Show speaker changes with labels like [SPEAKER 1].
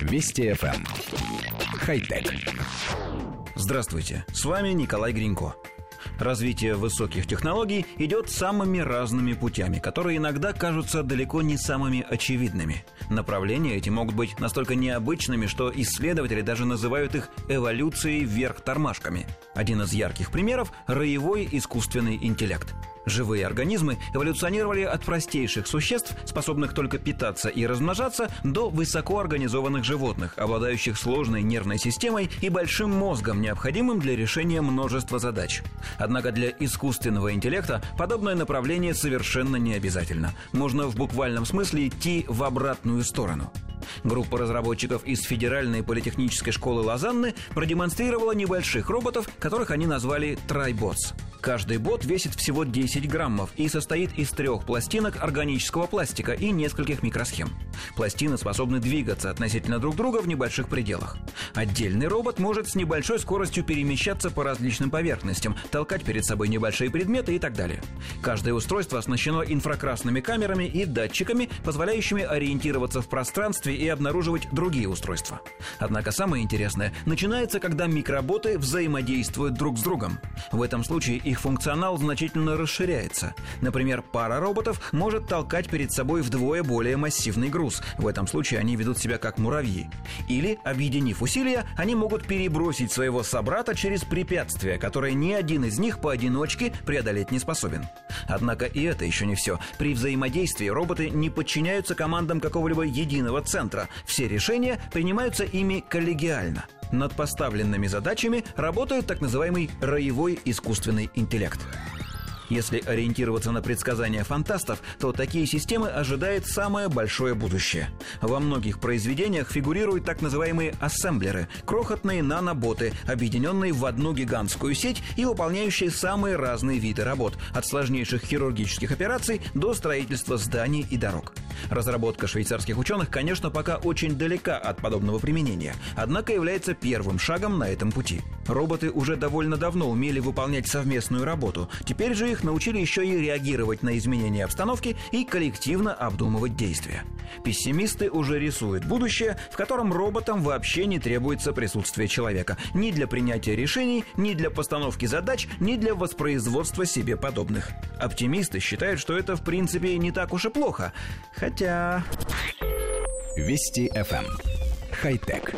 [SPEAKER 1] Вести FM. Эм. Хай-тек.
[SPEAKER 2] Здравствуйте, с вами Николай Гринько. Развитие высоких технологий идет самыми разными путями, которые иногда кажутся далеко не самыми очевидными. Направления эти могут быть настолько необычными, что исследователи даже называют их эволюцией вверх тормашками. Один из ярких примеров – роевой искусственный интеллект – Живые организмы эволюционировали от простейших существ, способных только питаться и размножаться, до высокоорганизованных животных, обладающих сложной нервной системой и большим мозгом, необходимым для решения множества задач. Однако для искусственного интеллекта подобное направление совершенно не обязательно. Можно в буквальном смысле идти в обратную сторону. Группа разработчиков из Федеральной политехнической школы Лозанны продемонстрировала небольших роботов, которых они назвали «Трайботс». Каждый бот весит всего 10 граммов и состоит из трех пластинок органического пластика и нескольких микросхем. Пластины способны двигаться относительно друг друга в небольших пределах. Отдельный робот может с небольшой скоростью перемещаться по различным поверхностям, толкать перед собой небольшие предметы и так далее. Каждое устройство оснащено инфракрасными камерами и датчиками, позволяющими ориентироваться в пространстве и обнаруживать другие устройства. Однако самое интересное начинается, когда микроботы взаимодействуют друг с другом. В этом случае их функционал значительно расширяется. Например, пара роботов может толкать перед собой вдвое более массивный груз. В этом случае они ведут себя как муравьи. Или, объединив усилия, они могут перебросить своего собрата через препятствия, которые ни один из них поодиночке преодолеть не способен. Однако и это еще не все. При взаимодействии роботы не подчиняются командам какого-либо единого центра. Все решения принимаются ими коллегиально – над поставленными задачами работает так называемый роевой искусственный интеллект. Если ориентироваться на предсказания фантастов, то такие системы ожидает самое большое будущее. Во многих произведениях фигурируют так называемые ассемблеры – крохотные наноботы, объединенные в одну гигантскую сеть и выполняющие самые разные виды работ – от сложнейших хирургических операций до строительства зданий и дорог. Разработка швейцарских ученых, конечно, пока очень далека от подобного применения, однако является первым шагом на этом пути. Роботы уже довольно давно умели выполнять совместную работу, теперь же их научили еще и реагировать на изменения обстановки и коллективно обдумывать действия. Пессимисты уже рисуют будущее, в котором роботам вообще не требуется присутствие человека ни для принятия решений, ни для постановки задач, ни для воспроизводства себе подобных. Оптимисты считают, что это в принципе не так уж и плохо, хотя...
[SPEAKER 1] Вести FM. Эм. Хай-тек.